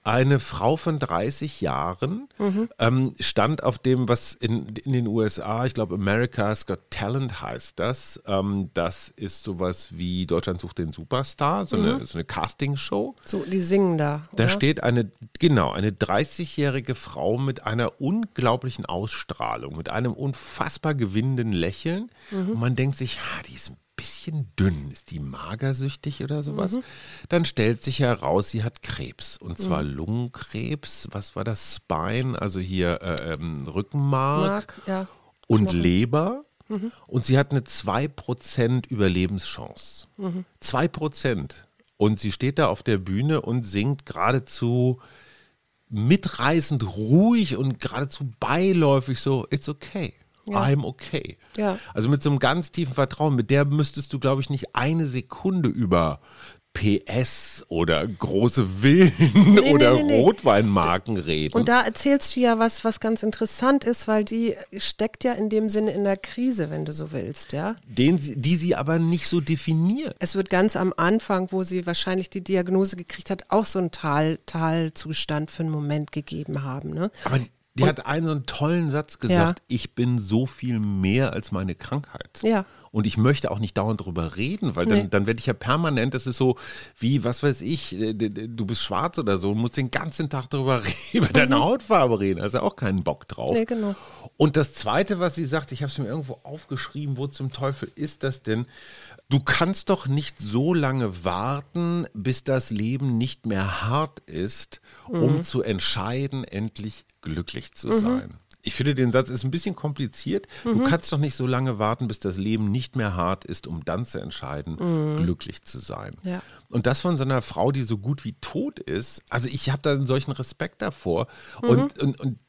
eine Frau von 30 Jahren mhm. ähm, stand auf dem, was in, in den USA, ich glaube America's Got Talent heißt das. Ähm, das ist sowas wie Deutschland sucht den Superstar, so, mhm. eine, so eine Castingshow. So, die singen da. Da oder? steht eine, genau, eine 30-jährige Frau mit einer unglaublichen Ausstrahlung, mit einem unfassbar gewinnenden Lächeln. Mhm. Und man denkt sich, ha, die ist ein bisschen dünn. Ist die magersüchtig oder sowas? Mhm. Dann stellt sich heraus, sie hat Krebs. Und zwar mhm. Lungenkrebs. Was war das? Spine, also hier äh, ähm, Rückenmark Mark, ja. und Knochen. Leber. Mhm. Und sie hat eine 2% Überlebenschance. Mhm. 2%. Und sie steht da auf der Bühne und singt geradezu mitreißend ruhig und geradezu beiläufig so, it's okay. Ja. I'm okay. Ja. Also mit so einem ganz tiefen Vertrauen, mit der müsstest du, glaube ich, nicht eine Sekunde über PS oder große Villen nee, oder nee, nee, Rotweinmarken reden. Und da erzählst du ja was, was ganz interessant ist, weil die steckt ja in dem Sinne in der Krise, wenn du so willst, ja. Den, die sie aber nicht so definiert. Es wird ganz am Anfang, wo sie wahrscheinlich die Diagnose gekriegt hat, auch so einen Tal, Talzustand für einen Moment gegeben haben. Ne? Aber die und, hat einen so einen tollen Satz gesagt, ja. ich bin so viel mehr als meine Krankheit. Ja. Und ich möchte auch nicht dauernd drüber reden, weil dann, nee. dann werde ich ja permanent, das ist so wie, was weiß ich, äh, du bist schwarz oder so, musst den ganzen Tag darüber reden, über deine mhm. Hautfarbe reden. Also auch keinen Bock drauf. Nee, genau. Und das Zweite, was sie sagt, ich habe es mir irgendwo aufgeschrieben, wo zum Teufel ist das denn? Du kannst doch nicht so lange warten, bis das Leben nicht mehr hart ist, um mhm. zu entscheiden, endlich glücklich zu mhm. sein. Ich finde, den Satz ist ein bisschen kompliziert. Mhm. Du kannst doch nicht so lange warten, bis das Leben nicht mehr hart ist, um dann zu entscheiden, mhm. glücklich zu sein. Ja. Und das von so einer Frau, die so gut wie tot ist. Also ich habe da einen solchen Respekt davor. Mhm. Und, und, und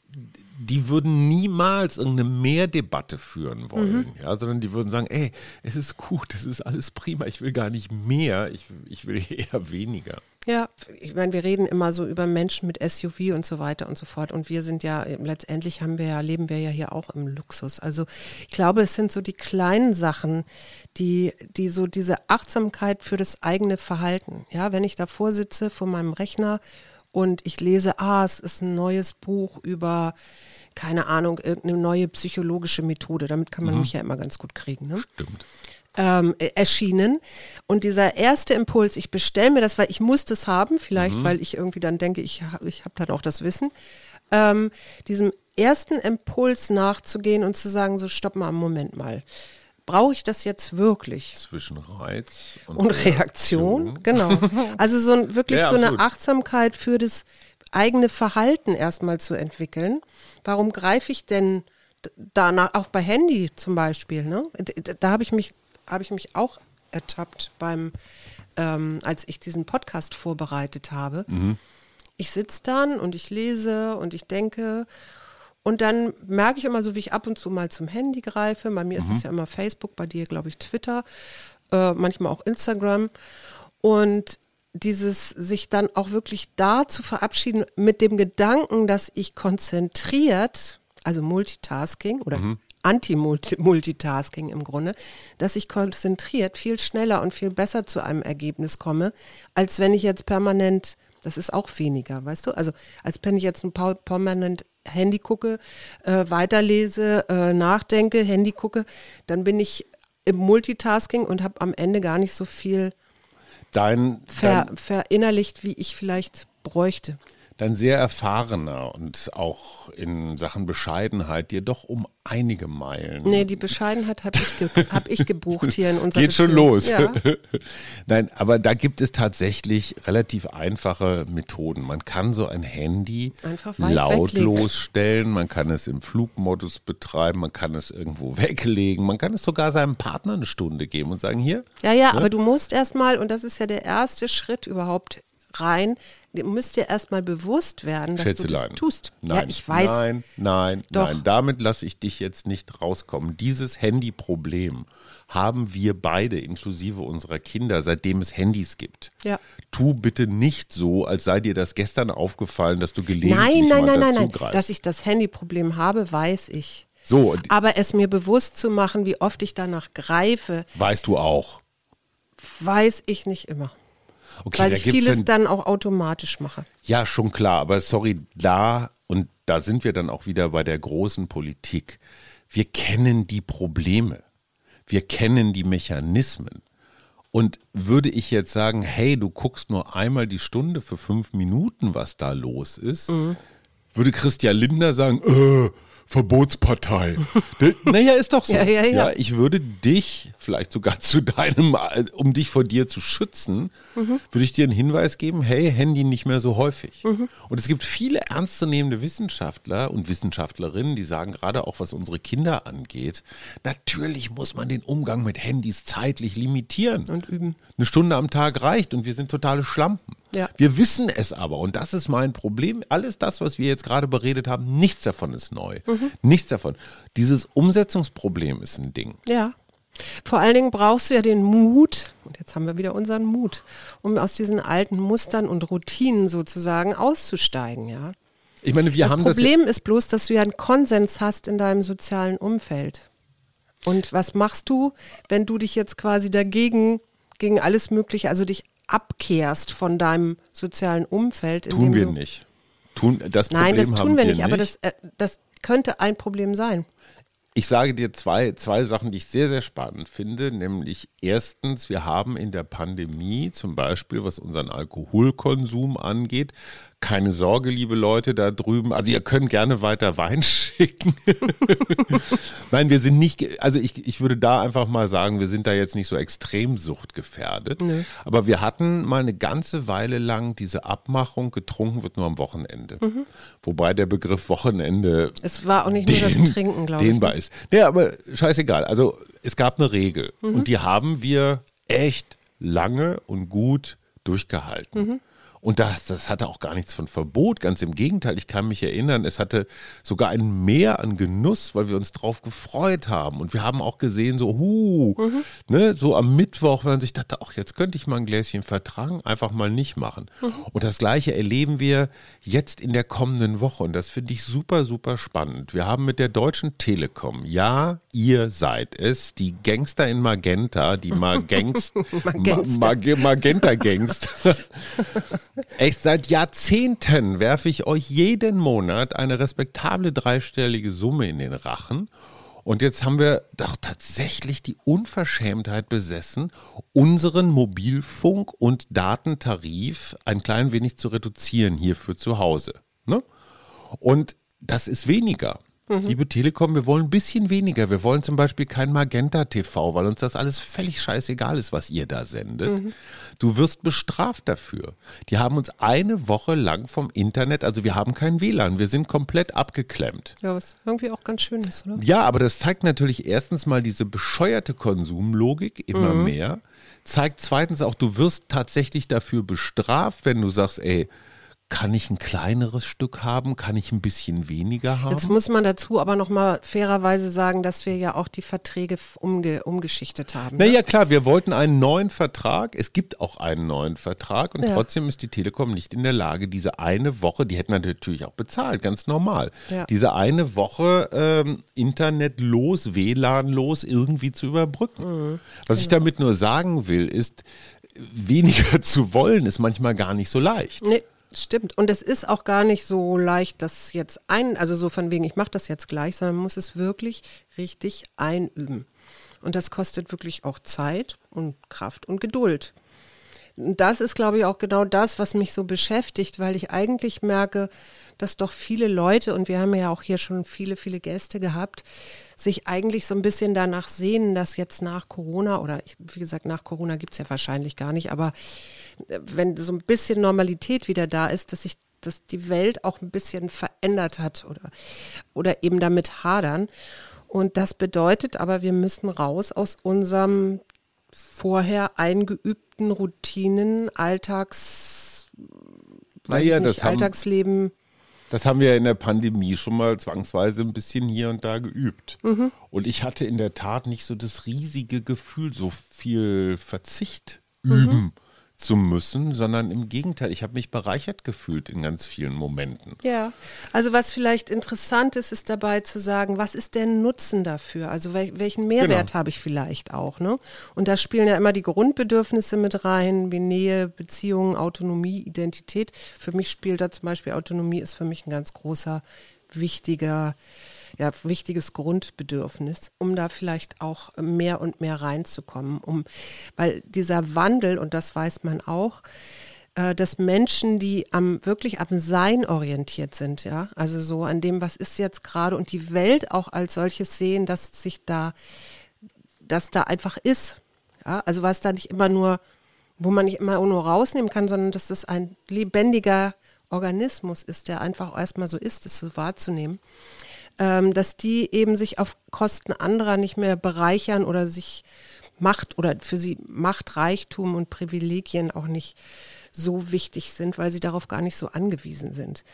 die würden niemals irgendeine Mehrdebatte führen wollen, mhm. ja, sondern die würden sagen, ey, es ist gut, es ist alles prima, ich will gar nicht mehr, ich, ich will eher weniger. Ja, ich meine, wir reden immer so über Menschen mit SUV und so weiter und so fort. Und wir sind ja, letztendlich haben wir ja, leben wir ja hier auch im Luxus. Also ich glaube, es sind so die kleinen Sachen, die, die so diese Achtsamkeit für das eigene Verhalten. Ja, wenn ich davor sitze vor meinem Rechner und ich lese, ah, es ist ein neues Buch über, keine Ahnung, irgendeine neue psychologische Methode. Damit kann man mhm. mich ja immer ganz gut kriegen. Ne? Stimmt ähm, e-, erschienen. Und dieser erste Impuls, ich bestelle mir das, weil ich muss das haben, vielleicht mhm. weil ich irgendwie dann denke, ich, ich habe dann auch das Wissen, ähm, diesem ersten Impuls nachzugehen und zu sagen, so stopp mal, Moment mal. Brauche ich das jetzt wirklich? Zwischen Reiz und, und Reaktion. Reaktion. Genau. Also so ein, wirklich ja, so eine Achtsamkeit für das eigene Verhalten erstmal zu entwickeln. Warum greife ich denn danach, auch bei Handy zum Beispiel, ne? Da, da habe ich mich habe ich mich auch ertappt beim, ähm, als ich diesen Podcast vorbereitet habe. Mhm. Ich sitze dann und ich lese und ich denke und dann merke ich immer so, wie ich ab und zu mal zum Handy greife. Bei mir mhm. ist es ja immer Facebook, bei dir glaube ich Twitter, äh, manchmal auch Instagram. Und dieses sich dann auch wirklich da zu verabschieden mit dem Gedanken, dass ich konzentriert, also Multitasking oder mhm. Anti-Multitasking im Grunde, dass ich konzentriert viel schneller und viel besser zu einem Ergebnis komme, als wenn ich jetzt permanent, das ist auch weniger, weißt du? Also als wenn ich jetzt ein permanent Handy gucke, äh, weiterlese, äh, nachdenke, Handy gucke, dann bin ich im Multitasking und habe am Ende gar nicht so viel dein, ver, dein verinnerlicht, wie ich vielleicht bräuchte dein sehr erfahrener und auch in Sachen Bescheidenheit dir doch um einige Meilen. Nee, die Bescheidenheit habe ich, ge hab ich gebucht hier in unserer Geht Beziehung. schon los. Ja. Nein, aber da gibt es tatsächlich relativ einfache Methoden. Man kann so ein Handy lautlos stellen, man kann es im Flugmodus betreiben, man kann es irgendwo weglegen, man kann es sogar seinem Partner eine Stunde geben und sagen, hier. Ja, ja, ne? aber du musst erstmal, und das ist ja der erste Schritt überhaupt, rein. Du müsst dir erstmal bewusst werden, dass du das tust. Nein, ja, ich weiß. Nein, nein, Doch. nein. Damit lasse ich dich jetzt nicht rauskommen. Dieses Handyproblem haben wir beide, inklusive unserer Kinder, seitdem es Handys gibt. Ja. Tu bitte nicht so, als sei dir das gestern aufgefallen, dass du gelegentlich Nein, nein, mal nein, nein, nein. dazugreifst. Dass ich das Handyproblem habe, weiß ich. So, Aber es mir bewusst zu machen, wie oft ich danach greife, weißt du auch. weiß ich nicht immer. Okay, weil da ich vieles dann- dann auch automatisch mache. Ja, schon klar, aber sorry, da und da sind wir dann auch wieder bei der großen Politik. Wir kennen die Probleme. Wir kennen die Mechanismen. Und würde ich jetzt sagen, hey, du guckst nur einmal die Stunde für fünf Minuten, was da los ist, Mhm. würde Christian Lindner sagen, äh, Verbotspartei. Naja, ist doch so. Ja, ja, ja. ich würde dich, vielleicht sogar zu deinem, um dich vor dir zu schützen, Mhm. würde ich dir einen Hinweis geben, hey, Handy nicht mehr so häufig. Mhm. Und es gibt viele ernstzunehmende Wissenschaftler und Wissenschaftlerinnen, die sagen, gerade auch was unsere Kinder angeht, natürlich muss man den Umgang mit Handys zeitlich limitieren. Und üben. Eine Stunde am Tag reicht und wir sind totale Schlampen. Ja. Wir wissen es aber und das ist mein Problem. Alles das, was wir jetzt gerade beredet haben, nichts davon ist neu. Mhm. Nichts davon. Dieses Umsetzungsproblem ist ein Ding. Ja. Vor allen Dingen brauchst du ja den Mut, und jetzt haben wir wieder unseren Mut, um aus diesen alten Mustern und Routinen sozusagen auszusteigen, ja. Ich meine, wir das haben das. Problem ist bloß, dass du ja einen Konsens hast in deinem sozialen Umfeld. Und was machst du, wenn du dich jetzt quasi dagegen, gegen alles Mögliche, also dich abkehrst von deinem sozialen Umfeld? Tun wir nicht. Tun, das Problem Nein, das tun wir nicht, nicht. aber das, äh, das könnte ein Problem sein. Ich sage dir zwei, zwei Sachen, die ich sehr, sehr spannend finde. Nämlich erstens, wir haben in der Pandemie zum Beispiel, was unseren Alkoholkonsum angeht, keine Sorge, liebe Leute da drüben. Also ihr könnt gerne weiter Wein schicken. Nein, wir sind nicht, also ich, ich würde da einfach mal sagen, wir sind da jetzt nicht so extrem suchtgefährdet. Aber wir hatten mal eine ganze Weile lang diese Abmachung, getrunken wird nur am Wochenende. Wobei der Begriff Wochenende Es war auch nicht nur das den- Trinken, glaube ich. dehnbar ne? ist. Nee, aber scheißegal. Also es gab eine Regel Mhm. und die haben wir echt lange und gut durchgehalten. Mhm. Und das, das hatte auch gar nichts von Verbot, ganz im Gegenteil. Ich kann mich erinnern, es hatte sogar ein Mehr an Genuss, weil wir uns drauf gefreut haben. Und wir haben auch gesehen, so, huh, Mhm. ne, so am Mittwoch, wenn man sich dachte, ach, jetzt könnte ich mal ein Gläschen vertragen, einfach mal nicht machen. Mhm. Und das Gleiche erleben wir jetzt in der kommenden Woche. Und das finde ich super, super spannend. Wir haben mit der Deutschen Telekom, ja, ihr seid es, die Gangster in Magenta, die Magangst, Magangster. Ma- Magenta-Gangst. Echt, seit Jahrzehnten werfe ich euch jeden Monat eine respektable dreistellige Summe in den Rachen. Und jetzt haben wir doch tatsächlich die Unverschämtheit besessen, unseren Mobilfunk- und Datentarif ein klein wenig zu reduzieren hier für zu Hause. Ne? Und das ist weniger. Liebe Telekom, wir wollen ein bisschen weniger. Wir wollen zum Beispiel kein Magenta TV, weil uns das alles völlig scheißegal ist, was ihr da sendet. Du wirst bestraft dafür. Die haben uns eine Woche lang vom Internet, also wir haben kein WLAN, wir sind komplett abgeklemmt. Ja, was irgendwie auch ganz schön ist, oder? Ja, aber das zeigt natürlich erstens mal diese bescheuerte Konsumlogik immer mehr. Zeigt zweitens auch, du wirst tatsächlich dafür bestraft, wenn du sagst, ey, kann ich ein kleineres Stück haben? Kann ich ein bisschen weniger haben? Jetzt muss man dazu aber nochmal fairerweise sagen, dass wir ja auch die Verträge umge umgeschichtet haben. ne? Naja, klar, wir wollten einen neuen Vertrag. Es gibt auch einen neuen Vertrag und Ja. trotzdem ist die Telekom nicht in der Lage, diese eine Woche, die hätten wir natürlich auch bezahlt, ganz normal, Ja. diese eine Woche ähm, internetlos, WLAN-los irgendwie zu überbrücken. Mhm. Was ich damit nur sagen will, ist, weniger zu wollen, ist manchmal gar nicht so leicht. Nee, stimmt. Und es ist auch gar nicht so leicht, das jetzt ein, also so von wegen, ich mache das jetzt gleich, sondern man muss es wirklich richtig einüben. Und das kostet wirklich auch Zeit und Kraft und Geduld. Das ist, glaube ich, auch genau das, was mich so beschäftigt, weil ich eigentlich merke, dass doch viele Leute, und wir haben ja auch hier schon viele, viele Gäste gehabt, sich eigentlich so ein bisschen danach sehnen, dass jetzt nach Corona, oder ich, wie gesagt, nach Corona gibt es ja wahrscheinlich gar nicht, aber äh, wenn so ein bisschen Normalität wieder da ist, dass sich dass die Welt auch ein bisschen verändert hat oder, oder eben damit hadern. Und das bedeutet aber, wir müssen raus aus unserem vorher eingeübten Routinen, weiß Naja, ich nicht, das haben- Alltagsleben. Das haben wir in der Pandemie schon mal zwangsweise ein bisschen hier und da geübt. Mhm. Und ich hatte in der Tat nicht so das riesige Gefühl, so viel Verzicht Mhm. Zu müssen, sondern im Gegenteil, ich habe mich bereichert gefühlt in ganz vielen Momenten. Ja, also was vielleicht interessant ist, ist dabei zu sagen, was ist der Nutzen dafür? Also wel welchen Mehrwert Genau. habe ich vielleicht auch? Ne? Und da spielen ja immer die Grundbedürfnisse mit rein, wie Nähe, Beziehungen, Autonomie, Identität. Für mich spielt da zum Beispiel Autonomie ist für mich ein ganz großer, wichtiger, ja, wichtiges Grundbedürfnis, um da vielleicht auch mehr und mehr reinzukommen. Um, weil dieser Wandel, und das weiß man auch, äh, dass Menschen, die am wirklich am Sein orientiert sind, ja, also so an dem, was ist jetzt gerade und die Welt auch als solches sehen, dass sich da, dass da einfach ist, ja, also was da nicht immer nur, wo man nicht immer nur rausnehmen kann, sondern dass das ein lebendiger Organismus ist, der einfach erstmal so ist, es so wahrzunehmen, ähm, dass die eben sich auf Kosten anderer nicht mehr bereichern oder sich Macht oder für sie Macht, Reichtum und Privilegien auch nicht so wichtig sind, weil sie darauf gar nicht so angewiesen sind.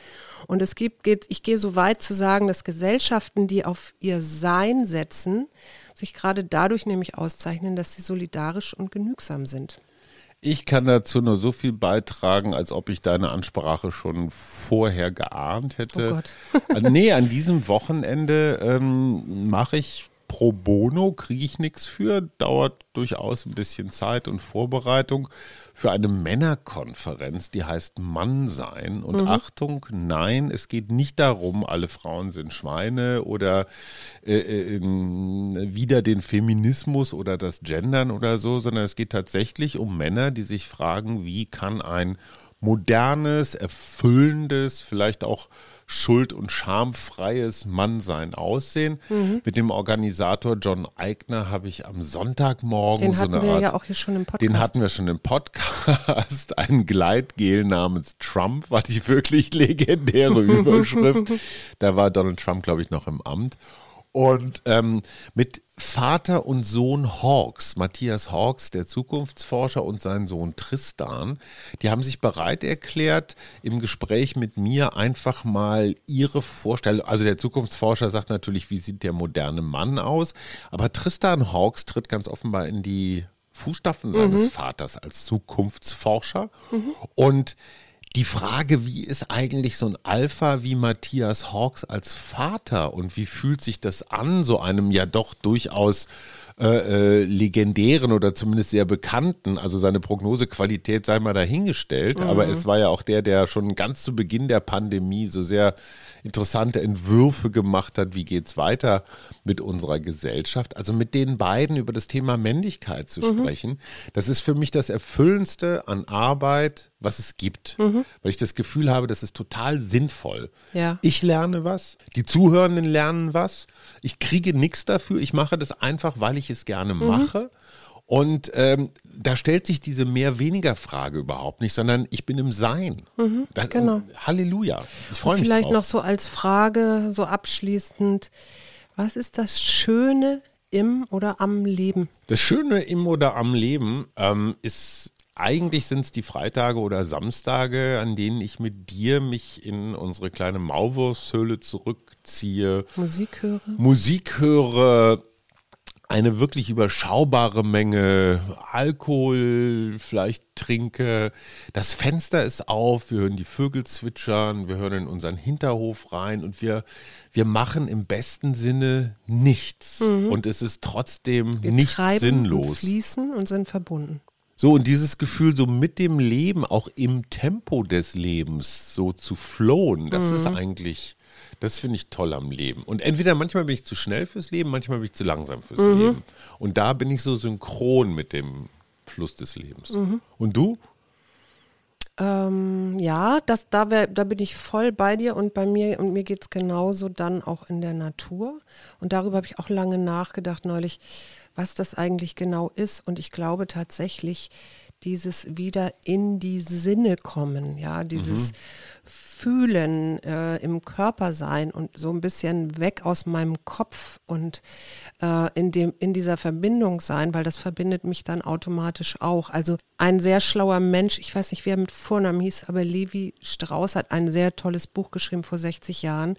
Und es gibt, geht, ich gehe so weit zu sagen, dass Gesellschaften, die auf ihr Sein setzen, sich gerade dadurch nämlich auszeichnen, dass sie solidarisch und genügsam sind. Ich kann dazu nur so viel beitragen, als ob ich deine Ansprache schon vorher geahnt hätte. Oh Gott. Nee, an diesem Wochenende ähm, mache ich pro bono, kriege ich nichts für, dauert durchaus ein bisschen Zeit und Vorbereitung für eine Männerkonferenz, die heißt Mann sein. Und Achtung, nein, es geht nicht darum, alle Frauen sind Schweine oder äh, äh, wieder den Feminismus oder das Gendern oder so, sondern es geht tatsächlich um Männer, die sich fragen, wie kann ein modernes, erfüllendes, vielleicht auch schuld- und schamfreies Mannsein aussehen. Mit dem Organisator John Eigner habe ich am Sonntagmorgen Den so hatten eine wir Art ja auch hier schon im Podcast. den hatten wir schon im Podcast. Ein Gleitgel namens Trump war die wirklich legendäre Überschrift. Da war Donald Trump, glaube ich, noch im Amt. Und ähm, mit Vater und Sohn Hawks, Matthias Hawks, der Zukunftsforscher und sein Sohn Tristan, die haben sich bereit erklärt, im Gespräch mit mir einfach mal ihre Vorstellung, also der Zukunftsforscher sagt natürlich, wie sieht der moderne Mann aus, aber Tristan Hawks tritt ganz offenbar in die Fußstapfen seines Vaters als Zukunftsforscher. Und die Frage, wie ist eigentlich so ein Alpha wie Matthias Hawks als Vater und wie fühlt sich das an, so einem ja doch durchaus äh, äh, legendären oder zumindest sehr bekannten, also seine Prognosequalität sei mal dahingestellt, aber es war ja auch der, der schon ganz zu Beginn der Pandemie so sehr interessante Entwürfe gemacht hat, wie geht's weiter mit unserer Gesellschaft. Also mit den beiden über das Thema Männlichkeit zu sprechen, das ist für mich das Erfüllendste an Arbeit, was es gibt. Weil ich das Gefühl habe, das ist total sinnvoll. Ja. Ich lerne was, die Zuhörenden lernen was, ich kriege nichts dafür, ich mache das einfach, weil ich es gerne mache. Und ähm, da stellt sich diese Mehr-Weniger-Frage überhaupt nicht, sondern ich bin im Sein. das, genau. Halleluja. Ich freue mich Vielleicht drauf. noch so als Frage, so abschließend, was ist das Schöne im oder am Leben? Das Schöne im oder am Leben ähm, ist, eigentlich sind es die Freitage oder Samstage, an denen ich mit dir mich in unsere kleine Maulwurfshöhle zurückziehe, Musik höre? Musik höre, eine wirklich überschaubare Menge Alkohol vielleicht trinke. Das Fenster ist auf, wir hören die Vögel zwitschern, wir hören in unseren Hinterhof rein und wir, wir machen im besten Sinne nichts. Und es ist trotzdem Mhm. Wir nicht treiben und sinnlos. fließen und sind verbunden. So, und dieses Gefühl, so mit dem Leben, auch im Tempo des Lebens, so zu flowen, das ist Mhm. eigentlich, das finde ich toll am Leben. Und entweder manchmal bin ich zu schnell fürs Leben, manchmal bin ich zu langsam fürs Mhm. Leben. Und da bin ich so synchron mit dem Fluss des Lebens. Mhm. Und du? Ähm, ja, das, da, wär, da bin ich voll bei dir und bei mir und mir geht es genauso dann auch in der Natur. Und darüber habe ich auch lange nachgedacht neulich, was das eigentlich genau ist. Und ich glaube tatsächlich, dieses wieder in die Sinne kommen, ja, dieses Fühlen, äh, im Körper sein und so ein bisschen weg aus meinem Kopf und äh, in, dem, in dieser Verbindung sein, weil das verbindet mich dann automatisch auch. Also ein sehr schlauer Mensch, ich weiß nicht, wer mit Vornamen hieß, aber Levi Strauss hat ein sehr tolles Buch geschrieben vor 60 Jahren.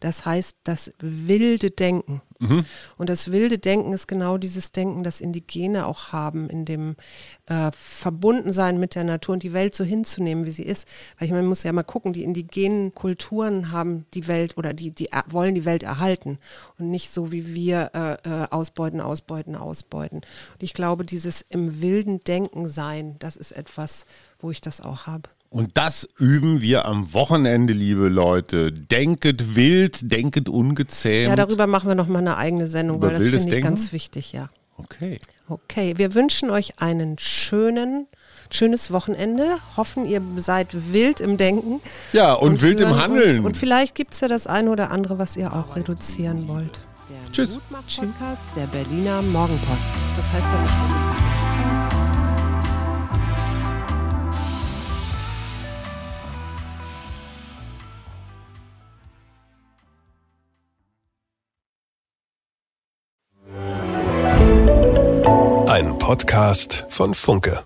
Das heißt Das wilde Denken. Mhm. Und das wilde Denken ist genau dieses Denken, das Indigene auch haben, in dem äh, Verbundensein mit der Natur und die Welt so hinzunehmen, wie sie ist. Weil ich meine, man muss ja mal gucken, die indigenen Kulturen haben die Welt oder die, die wollen die Welt erhalten und nicht so wie wir äh, äh, ausbeuten, ausbeuten, ausbeuten. Und ich glaube, dieses im wilden Denken sein, das ist etwas, wo ich das auch habe. Und das üben wir am Wochenende, liebe Leute. Denket wild, denket ungezähmt. Ja, darüber machen wir nochmal eine eigene Sendung, Über weil das finde ich Denken? ganz wichtig, ja. Okay. Okay, wir wünschen euch einen schönen, schönes Wochenende. Hoffen, ihr seid wild im Denken. Ja, und, und wild im Handeln. Uns. Und vielleicht gibt es ja das eine oder andere, was ihr auch reduzieren wollt. Der Tschüss. Tschüss. Der Berliner Morgenpost. Das heißt ja nicht reduzieren. Podcast von Funke.